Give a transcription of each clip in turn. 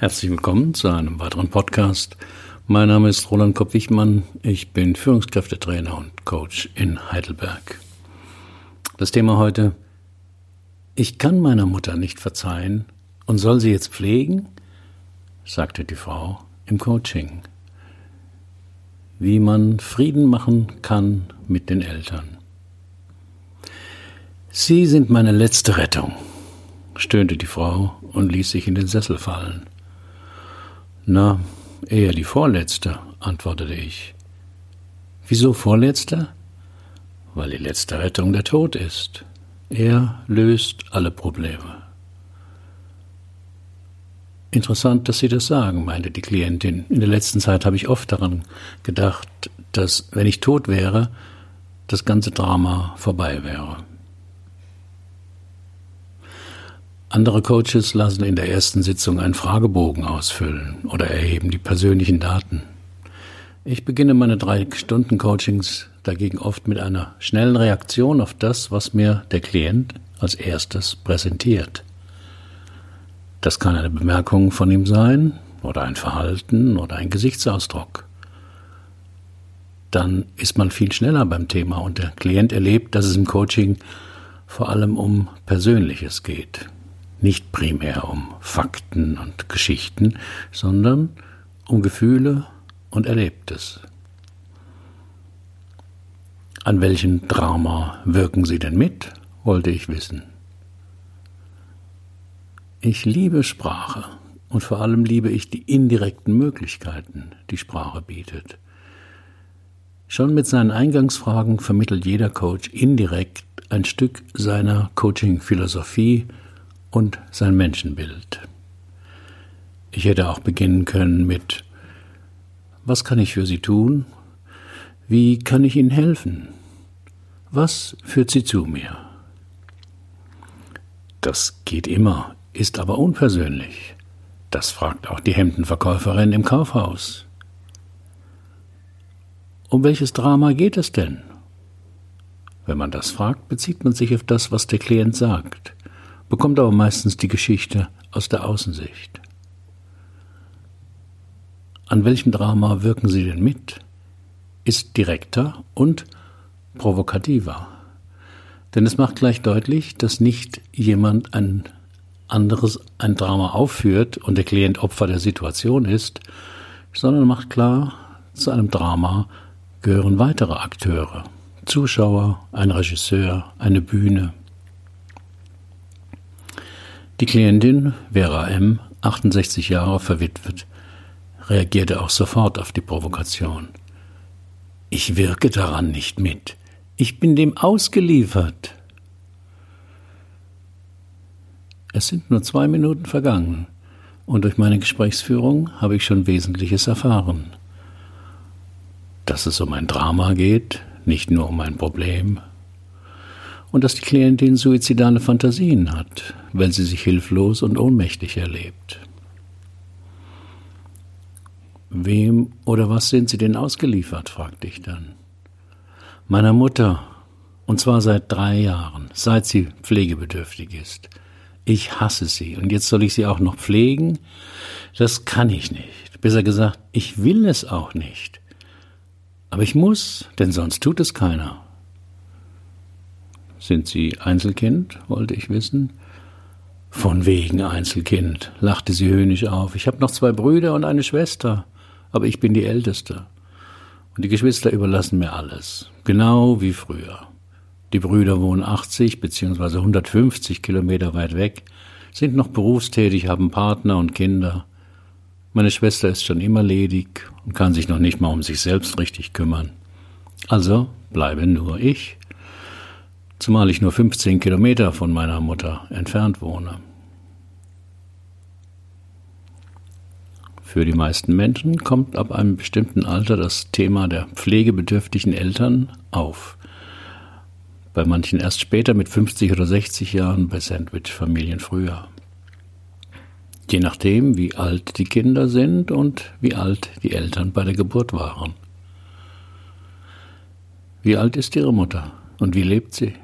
Herzlich willkommen zu einem weiteren Podcast. Mein Name ist Roland Kopp-Wichmann. Ich bin Führungskräftetrainer und Coach in Heidelberg. Das Thema heute: Ich kann meiner Mutter nicht verzeihen und soll sie jetzt pflegen? sagte die Frau im Coaching. Wie man Frieden machen kann mit den Eltern. Sie sind meine letzte Rettung, stöhnte die Frau und ließ sich in den Sessel fallen. Na, eher die vorletzte, antwortete ich. Wieso vorletzte? Weil die letzte Rettung der Tod ist. Er löst alle Probleme. Interessant, dass Sie das sagen, meinte die Klientin. In der letzten Zeit habe ich oft daran gedacht, dass, wenn ich tot wäre, das ganze Drama vorbei wäre. Andere Coaches lassen in der ersten Sitzung einen Fragebogen ausfüllen oder erheben die persönlichen Daten. Ich beginne meine drei Stunden Coachings dagegen oft mit einer schnellen Reaktion auf das, was mir der Klient als erstes präsentiert. Das kann eine Bemerkung von ihm sein oder ein Verhalten oder ein Gesichtsausdruck. Dann ist man viel schneller beim Thema und der Klient erlebt, dass es im Coaching vor allem um Persönliches geht nicht primär um Fakten und Geschichten, sondern um Gefühle und Erlebtes. An welchem Drama wirken Sie denn mit, wollte ich wissen. Ich liebe Sprache und vor allem liebe ich die indirekten Möglichkeiten, die Sprache bietet. Schon mit seinen Eingangsfragen vermittelt jeder Coach indirekt ein Stück seiner Coaching-Philosophie und sein Menschenbild. Ich hätte auch beginnen können mit Was kann ich für Sie tun? Wie kann ich Ihnen helfen? Was führt Sie zu mir? Das geht immer, ist aber unpersönlich. Das fragt auch die Hemdenverkäuferin im Kaufhaus. Um welches Drama geht es denn? Wenn man das fragt, bezieht man sich auf das, was der Klient sagt bekommt aber meistens die Geschichte aus der Außensicht. An welchem Drama wirken Sie denn mit? Ist direkter und provokativer. Denn es macht gleich deutlich, dass nicht jemand ein anderes ein Drama aufführt und der Klient Opfer der Situation ist, sondern macht klar, zu einem Drama gehören weitere Akteure, Zuschauer, ein Regisseur, eine Bühne, die Klientin, Vera M., 68 Jahre verwitwet, reagierte auch sofort auf die Provokation. Ich wirke daran nicht mit. Ich bin dem ausgeliefert. Es sind nur zwei Minuten vergangen und durch meine Gesprächsführung habe ich schon Wesentliches erfahren. Dass es um ein Drama geht, nicht nur um ein Problem, und dass die Klientin suizidale Fantasien hat, weil sie sich hilflos und ohnmächtig erlebt. Wem oder was sind Sie denn ausgeliefert? fragte ich dann. Meiner Mutter, und zwar seit drei Jahren, seit sie pflegebedürftig ist. Ich hasse sie, und jetzt soll ich sie auch noch pflegen? Das kann ich nicht. Besser gesagt, ich will es auch nicht. Aber ich muss, denn sonst tut es keiner. Sind Sie Einzelkind? wollte ich wissen. Von wegen Einzelkind, lachte sie höhnisch auf. Ich habe noch zwei Brüder und eine Schwester, aber ich bin die Älteste. Und die Geschwister überlassen mir alles, genau wie früher. Die Brüder wohnen 80 bzw. 150 Kilometer weit weg, sind noch berufstätig, haben Partner und Kinder. Meine Schwester ist schon immer ledig und kann sich noch nicht mal um sich selbst richtig kümmern. Also bleibe nur ich zumal ich nur 15 Kilometer von meiner Mutter entfernt wohne. Für die meisten Menschen kommt ab einem bestimmten Alter das Thema der pflegebedürftigen Eltern auf. Bei manchen erst später mit 50 oder 60 Jahren, bei Sandwich-Familien früher. Je nachdem, wie alt die Kinder sind und wie alt die Eltern bei der Geburt waren. Wie alt ist Ihre Mutter und wie lebt sie?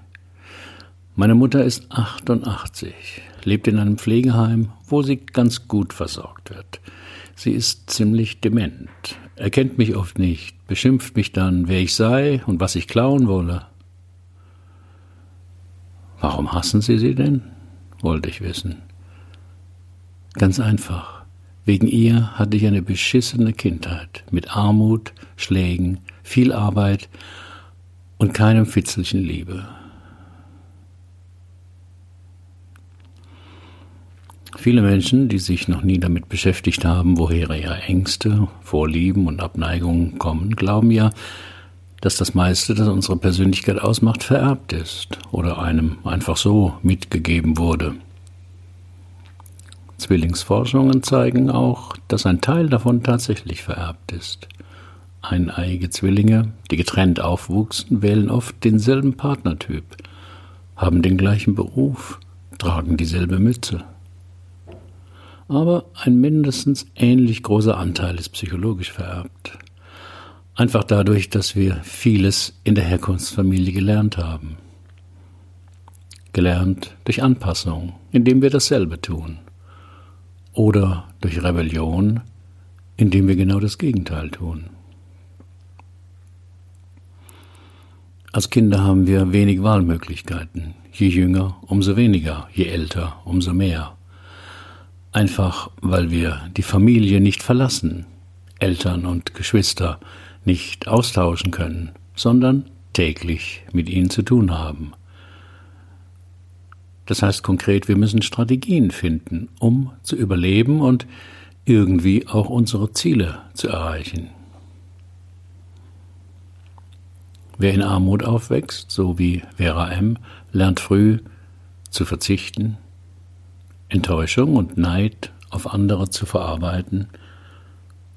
Meine Mutter ist 88, lebt in einem Pflegeheim, wo sie ganz gut versorgt wird. Sie ist ziemlich dement, erkennt mich oft nicht, beschimpft mich dann, wer ich sei und was ich klauen wolle. Warum hassen Sie sie denn? wollte ich wissen. Ganz einfach. Wegen ihr hatte ich eine beschissene Kindheit mit Armut, Schlägen, viel Arbeit und keinem Fitzelchen Liebe. Viele Menschen, die sich noch nie damit beschäftigt haben, woher ihre Ängste, Vorlieben und Abneigungen kommen, glauben ja, dass das meiste, das unsere Persönlichkeit ausmacht, vererbt ist oder einem einfach so mitgegeben wurde. Zwillingsforschungen zeigen auch, dass ein Teil davon tatsächlich vererbt ist. Eineiige Zwillinge, die getrennt aufwuchsen, wählen oft denselben Partnertyp, haben den gleichen Beruf, tragen dieselbe Mütze. Aber ein mindestens ähnlich großer Anteil ist psychologisch vererbt. Einfach dadurch, dass wir vieles in der Herkunftsfamilie gelernt haben. Gelernt durch Anpassung, indem wir dasselbe tun. Oder durch Rebellion, indem wir genau das Gegenteil tun. Als Kinder haben wir wenig Wahlmöglichkeiten. Je jünger, umso weniger, je älter, umso mehr. Einfach weil wir die Familie nicht verlassen, Eltern und Geschwister nicht austauschen können, sondern täglich mit ihnen zu tun haben. Das heißt konkret, wir müssen Strategien finden, um zu überleben und irgendwie auch unsere Ziele zu erreichen. Wer in Armut aufwächst, so wie Vera M., lernt früh zu verzichten, Enttäuschung und Neid auf andere zu verarbeiten,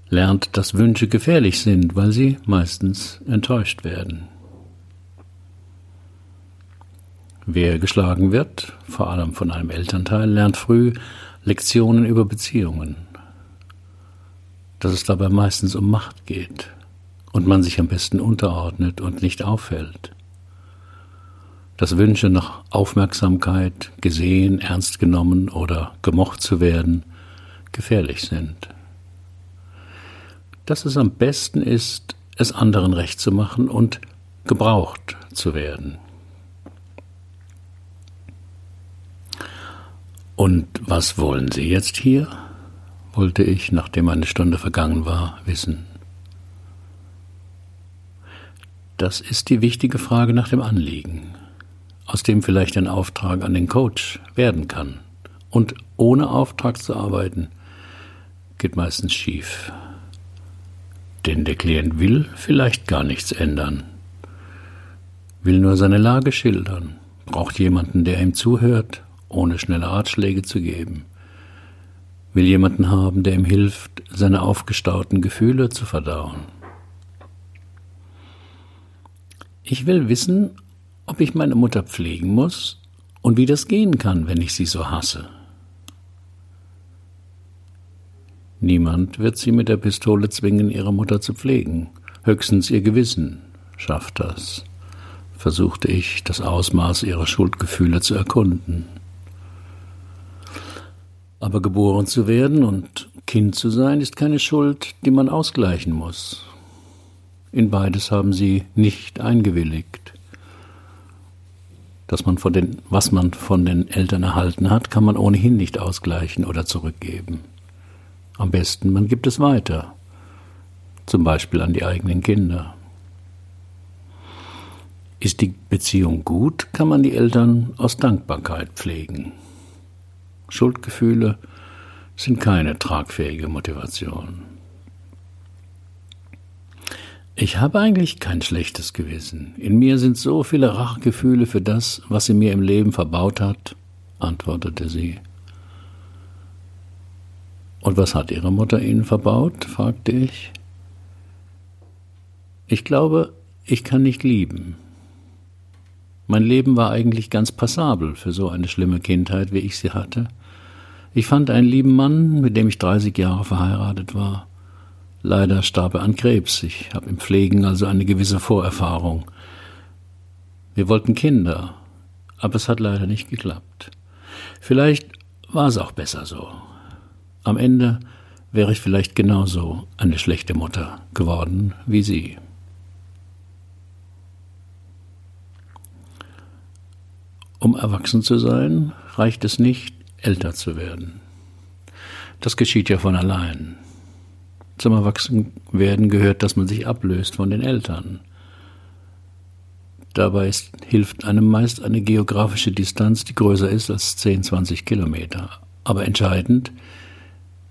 lernt, dass Wünsche gefährlich sind, weil sie meistens enttäuscht werden. Wer geschlagen wird, vor allem von einem Elternteil, lernt früh Lektionen über Beziehungen, dass es dabei meistens um Macht geht und man sich am besten unterordnet und nicht auffällt. Dass Wünsche nach Aufmerksamkeit, gesehen, ernst genommen oder gemocht zu werden, gefährlich sind. Dass es am besten ist, es anderen recht zu machen und gebraucht zu werden. Und was wollen Sie jetzt hier? wollte ich, nachdem eine Stunde vergangen war, wissen. Das ist die wichtige Frage nach dem Anliegen, aus dem vielleicht ein Auftrag an den Coach werden kann. Und ohne Auftrag zu arbeiten, geht meistens schief. Denn der Klient will vielleicht gar nichts ändern, will nur seine Lage schildern, braucht jemanden, der ihm zuhört ohne schnelle Ratschläge zu geben, will jemanden haben, der ihm hilft, seine aufgestauten Gefühle zu verdauen. Ich will wissen, ob ich meine Mutter pflegen muss und wie das gehen kann, wenn ich sie so hasse. Niemand wird sie mit der Pistole zwingen, ihre Mutter zu pflegen. Höchstens ihr Gewissen schafft das, versuchte ich, das Ausmaß ihrer Schuldgefühle zu erkunden. Aber geboren zu werden und Kind zu sein, ist keine Schuld, die man ausgleichen muss. In beides haben sie nicht eingewilligt. Dass man von den, was man von den Eltern erhalten hat, kann man ohnehin nicht ausgleichen oder zurückgeben. Am besten, man gibt es weiter, zum Beispiel an die eigenen Kinder. Ist die Beziehung gut, kann man die Eltern aus Dankbarkeit pflegen. Schuldgefühle sind keine tragfähige Motivation. Ich habe eigentlich kein schlechtes Gewissen. In mir sind so viele Rachgefühle für das, was sie mir im Leben verbaut hat, antwortete sie. Und was hat Ihre Mutter Ihnen verbaut? fragte ich. Ich glaube, ich kann nicht lieben. Mein Leben war eigentlich ganz passabel für so eine schlimme Kindheit, wie ich sie hatte. Ich fand einen lieben Mann, mit dem ich 30 Jahre verheiratet war. Leider starb er an Krebs. Ich habe im Pflegen also eine gewisse Vorerfahrung. Wir wollten Kinder, aber es hat leider nicht geklappt. Vielleicht war es auch besser so. Am Ende wäre ich vielleicht genauso eine schlechte Mutter geworden wie sie. Um erwachsen zu sein, reicht es nicht, älter zu werden. Das geschieht ja von allein. Zum Erwachsenwerden gehört, dass man sich ablöst von den Eltern. Dabei ist, hilft einem meist eine geografische Distanz, die größer ist als 10, 20 Kilometer. Aber entscheidend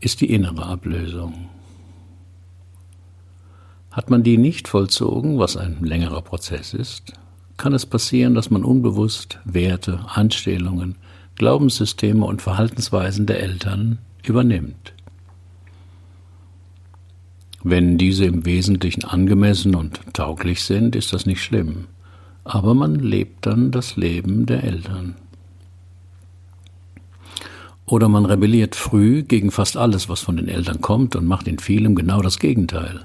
ist die innere Ablösung. Hat man die nicht vollzogen, was ein längerer Prozess ist, kann es passieren, dass man unbewusst Werte, Anstellungen, Glaubenssysteme und Verhaltensweisen der Eltern übernimmt. Wenn diese im Wesentlichen angemessen und tauglich sind, ist das nicht schlimm aber man lebt dann das Leben der Eltern. Oder man rebelliert früh gegen fast alles, was von den Eltern kommt und macht in vielem genau das Gegenteil.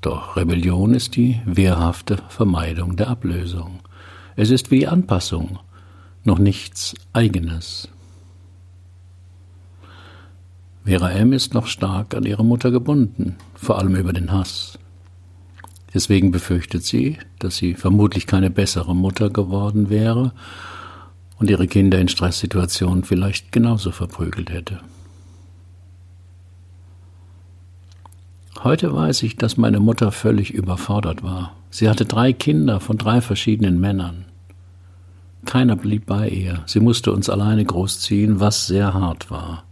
Doch Rebellion ist die wehrhafte Vermeidung der Ablösung. Es ist wie Anpassung, noch nichts Eigenes. Vera M. ist noch stark an ihre Mutter gebunden, vor allem über den Hass. Deswegen befürchtet sie, dass sie vermutlich keine bessere Mutter geworden wäre und ihre Kinder in Stresssituationen vielleicht genauso verprügelt hätte. Heute weiß ich, dass meine Mutter völlig überfordert war. Sie hatte drei Kinder von drei verschiedenen Männern. Keiner blieb bei ihr. Sie musste uns alleine großziehen, was sehr hart war.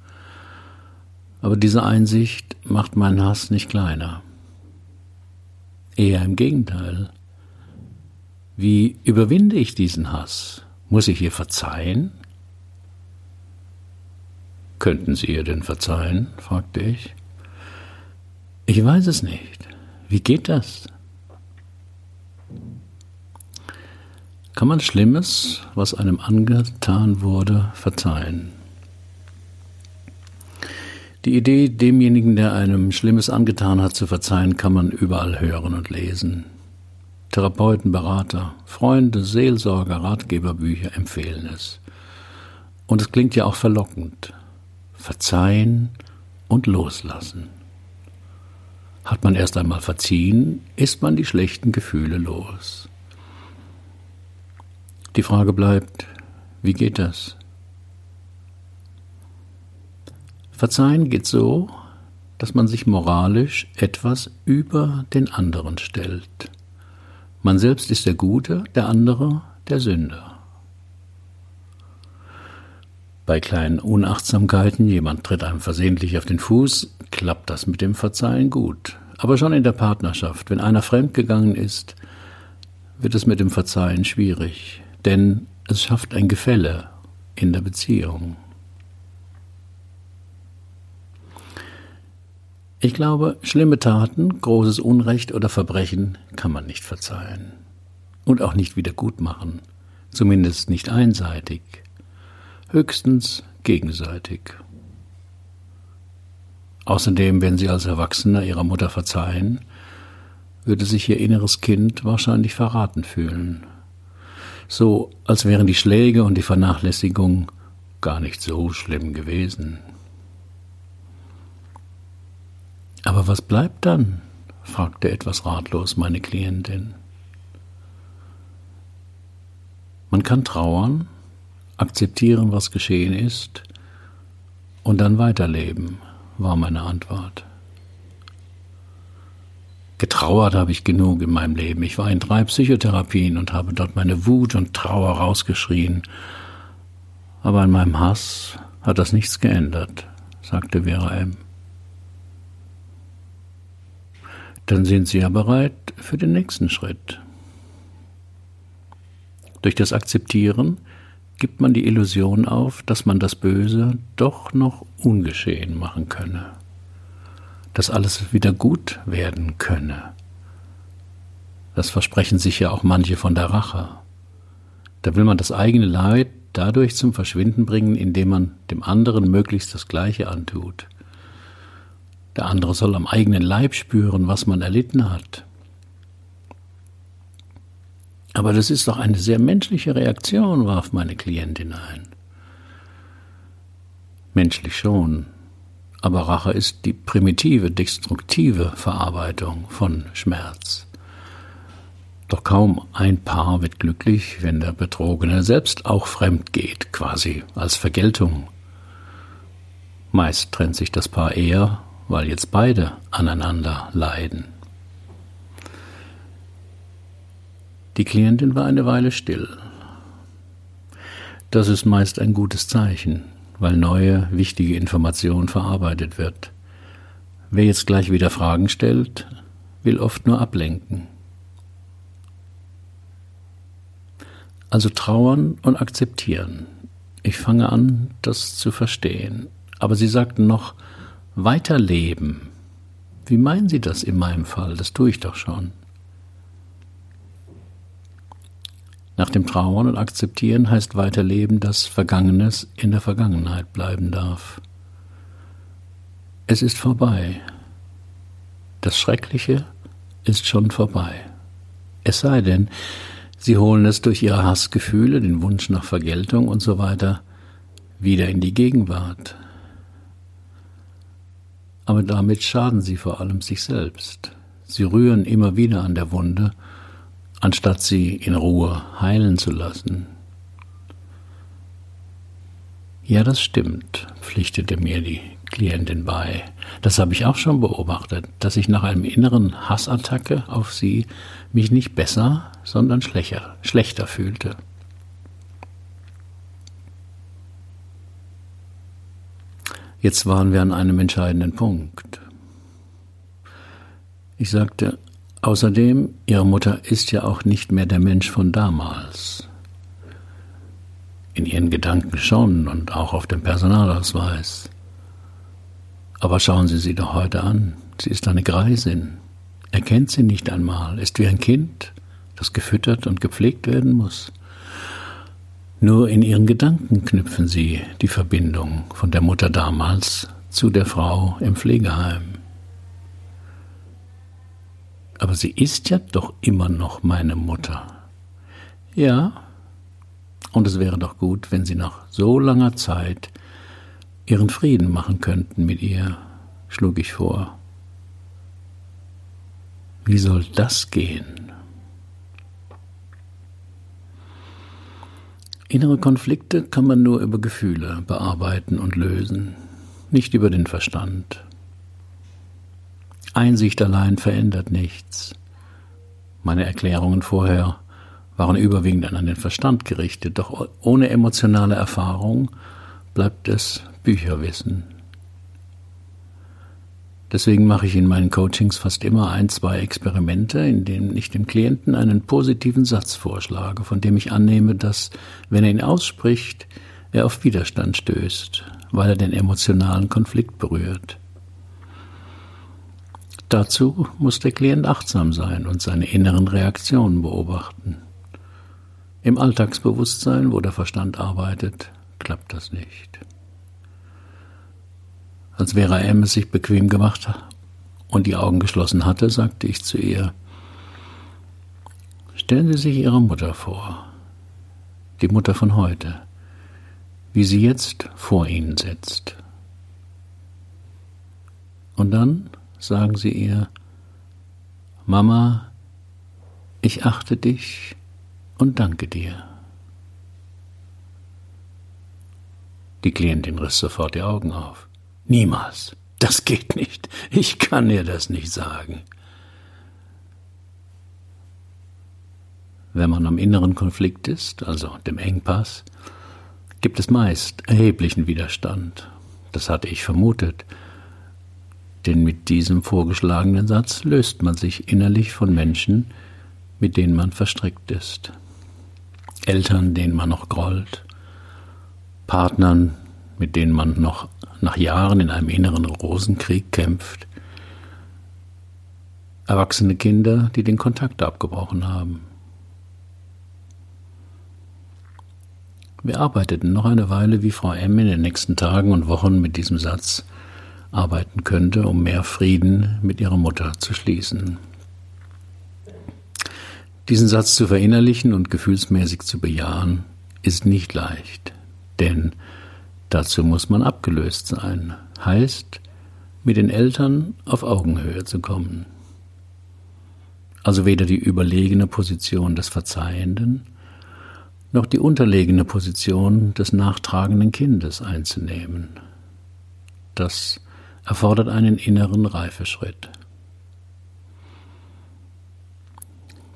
Aber diese Einsicht macht meinen Hass nicht kleiner. Eher im Gegenteil. Wie überwinde ich diesen Hass? Muss ich ihr verzeihen? Könnten Sie ihr denn verzeihen? fragte ich. Ich weiß es nicht. Wie geht das? Kann man Schlimmes, was einem angetan wurde, verzeihen? Die Idee, demjenigen, der einem Schlimmes angetan hat, zu verzeihen, kann man überall hören und lesen. Therapeuten, Berater, Freunde, Seelsorger, Ratgeberbücher empfehlen es. Und es klingt ja auch verlockend. Verzeihen und loslassen. Hat man erst einmal verziehen, ist man die schlechten Gefühle los. Die Frage bleibt, wie geht das? Verzeihen geht so, dass man sich moralisch etwas über den anderen stellt. Man selbst ist der Gute, der andere der Sünder. Bei kleinen Unachtsamkeiten, jemand tritt einem versehentlich auf den Fuß, klappt das mit dem Verzeihen gut. Aber schon in der Partnerschaft, wenn einer fremdgegangen ist, wird es mit dem Verzeihen schwierig, denn es schafft ein Gefälle in der Beziehung. Ich glaube, schlimme Taten, großes Unrecht oder Verbrechen kann man nicht verzeihen. Und auch nicht wieder gut machen. Zumindest nicht einseitig. Höchstens gegenseitig. Außerdem, wenn Sie als Erwachsener Ihrer Mutter verzeihen, würde sich Ihr inneres Kind wahrscheinlich verraten fühlen. So, als wären die Schläge und die Vernachlässigung gar nicht so schlimm gewesen. Aber was bleibt dann? fragte etwas ratlos meine Klientin. Man kann trauern, akzeptieren, was geschehen ist, und dann weiterleben, war meine Antwort. Getrauert habe ich genug in meinem Leben. Ich war in drei Psychotherapien und habe dort meine Wut und Trauer rausgeschrien. Aber an meinem Hass hat das nichts geändert, sagte Vera M. dann sind Sie ja bereit für den nächsten Schritt. Durch das Akzeptieren gibt man die Illusion auf, dass man das Böse doch noch ungeschehen machen könne, dass alles wieder gut werden könne. Das versprechen sich ja auch manche von der Rache. Da will man das eigene Leid dadurch zum Verschwinden bringen, indem man dem anderen möglichst das Gleiche antut. Der andere soll am eigenen Leib spüren, was man erlitten hat. Aber das ist doch eine sehr menschliche Reaktion, warf meine Klientin ein. Menschlich schon, aber Rache ist die primitive, destruktive Verarbeitung von Schmerz. Doch kaum ein Paar wird glücklich, wenn der Betrogene selbst auch fremd geht, quasi als Vergeltung. Meist trennt sich das Paar eher, weil jetzt beide aneinander leiden. Die Klientin war eine Weile still. Das ist meist ein gutes Zeichen, weil neue, wichtige Information verarbeitet wird. Wer jetzt gleich wieder Fragen stellt, will oft nur ablenken. Also trauern und akzeptieren. Ich fange an, das zu verstehen. Aber Sie sagten noch, weiterleben. Wie meinen Sie das in meinem Fall? Das tue ich doch schon. Nach dem Trauern und Akzeptieren heißt weiterleben, dass Vergangenes in der Vergangenheit bleiben darf. Es ist vorbei. Das Schreckliche ist schon vorbei. Es sei denn, Sie holen es durch Ihre Hassgefühle, den Wunsch nach Vergeltung und so weiter wieder in die Gegenwart. Aber damit schaden Sie vor allem sich selbst. Sie rühren immer wieder an der Wunde, anstatt sie in Ruhe heilen zu lassen. Ja, das stimmt, pflichtete mir die Klientin bei. Das habe ich auch schon beobachtet, dass ich nach einem inneren Hassattacke auf sie mich nicht besser, sondern schlechter, schlechter fühlte. Jetzt waren wir an einem entscheidenden Punkt. Ich sagte, außerdem, Ihre Mutter ist ja auch nicht mehr der Mensch von damals. In ihren Gedanken schon und auch auf dem Personalausweis. Aber schauen Sie sie doch heute an. Sie ist eine Greisin. Er kennt sie nicht einmal, ist wie ein Kind, das gefüttert und gepflegt werden muss. Nur in ihren Gedanken knüpfen sie die Verbindung von der Mutter damals zu der Frau im Pflegeheim. Aber sie ist ja doch immer noch meine Mutter. Ja, und es wäre doch gut, wenn Sie nach so langer Zeit Ihren Frieden machen könnten mit ihr, schlug ich vor. Wie soll das gehen? Innere Konflikte kann man nur über Gefühle bearbeiten und lösen, nicht über den Verstand. Einsicht allein verändert nichts. Meine Erklärungen vorher waren überwiegend an den Verstand gerichtet, doch ohne emotionale Erfahrung bleibt es Bücherwissen. Deswegen mache ich in meinen Coachings fast immer ein, zwei Experimente, in denen ich dem Klienten einen positiven Satz vorschlage, von dem ich annehme, dass, wenn er ihn ausspricht, er auf Widerstand stößt, weil er den emotionalen Konflikt berührt. Dazu muss der Klient achtsam sein und seine inneren Reaktionen beobachten. Im Alltagsbewusstsein, wo der Verstand arbeitet, klappt das nicht. Als Vera M. es sich bequem gemacht und die Augen geschlossen hatte, sagte ich zu ihr, Stellen Sie sich Ihre Mutter vor, die Mutter von heute, wie sie jetzt vor Ihnen sitzt. Und dann sagen Sie ihr, Mama, ich achte dich und danke dir. Die Klientin riss sofort die Augen auf. Niemals. Das geht nicht. Ich kann ihr das nicht sagen. Wenn man am inneren Konflikt ist, also dem Engpass, gibt es meist erheblichen Widerstand. Das hatte ich vermutet. Denn mit diesem vorgeschlagenen Satz löst man sich innerlich von Menschen, mit denen man verstrickt ist. Eltern, denen man noch grollt, Partnern, mit denen man noch nach Jahren in einem inneren Rosenkrieg kämpft. Erwachsene Kinder, die den Kontakt abgebrochen haben. Wir arbeiteten noch eine Weile, wie Frau M. in den nächsten Tagen und Wochen mit diesem Satz arbeiten könnte, um mehr Frieden mit ihrer Mutter zu schließen. Diesen Satz zu verinnerlichen und gefühlsmäßig zu bejahen, ist nicht leicht, denn Dazu muss man abgelöst sein, heißt, mit den Eltern auf Augenhöhe zu kommen. Also weder die überlegene Position des Verzeihenden noch die unterlegene Position des nachtragenden Kindes einzunehmen. Das erfordert einen inneren Reifeschritt.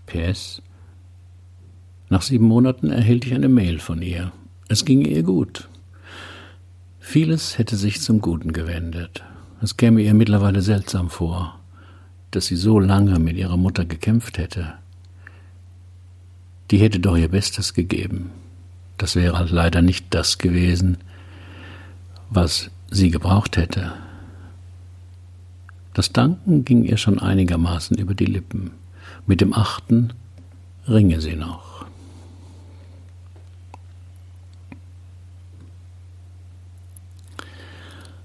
PS. Nach sieben Monaten erhielt ich eine Mail von ihr. Es ging ihr gut. Vieles hätte sich zum Guten gewendet. Es käme ihr mittlerweile seltsam vor, dass sie so lange mit ihrer Mutter gekämpft hätte. Die hätte doch ihr Bestes gegeben. Das wäre halt leider nicht das gewesen, was sie gebraucht hätte. Das Danken ging ihr schon einigermaßen über die Lippen. Mit dem Achten ringe sie noch.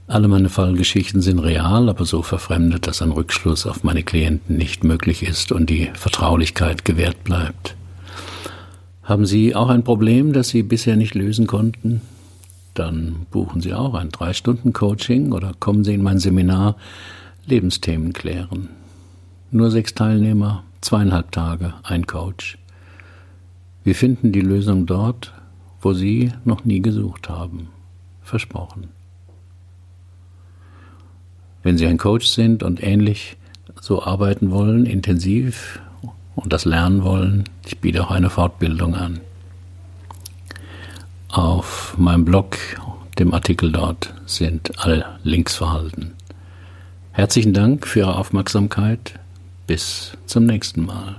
Alle meine Fallgeschichten sind real, aber so verfremdet, dass ein Rückschluss auf meine Klienten nicht möglich ist und die Vertraulichkeit gewährt bleibt. Haben Sie auch ein Problem, das Sie bisher nicht lösen konnten? Dann buchen Sie auch ein Drei-Stunden-Coaching oder kommen Sie in mein Seminar Lebensthemen klären. Nur sechs Teilnehmer, zweieinhalb Tage, ein Coach. Wir finden die Lösung dort, wo Sie noch nie gesucht haben. Versprochen. Wenn Sie ein Coach sind und ähnlich so arbeiten wollen, intensiv und das lernen wollen, ich biete auch eine Fortbildung an. Auf meinem Blog, dem Artikel dort, sind alle Links verhalten. Herzlichen Dank für Ihre Aufmerksamkeit. Bis zum nächsten Mal.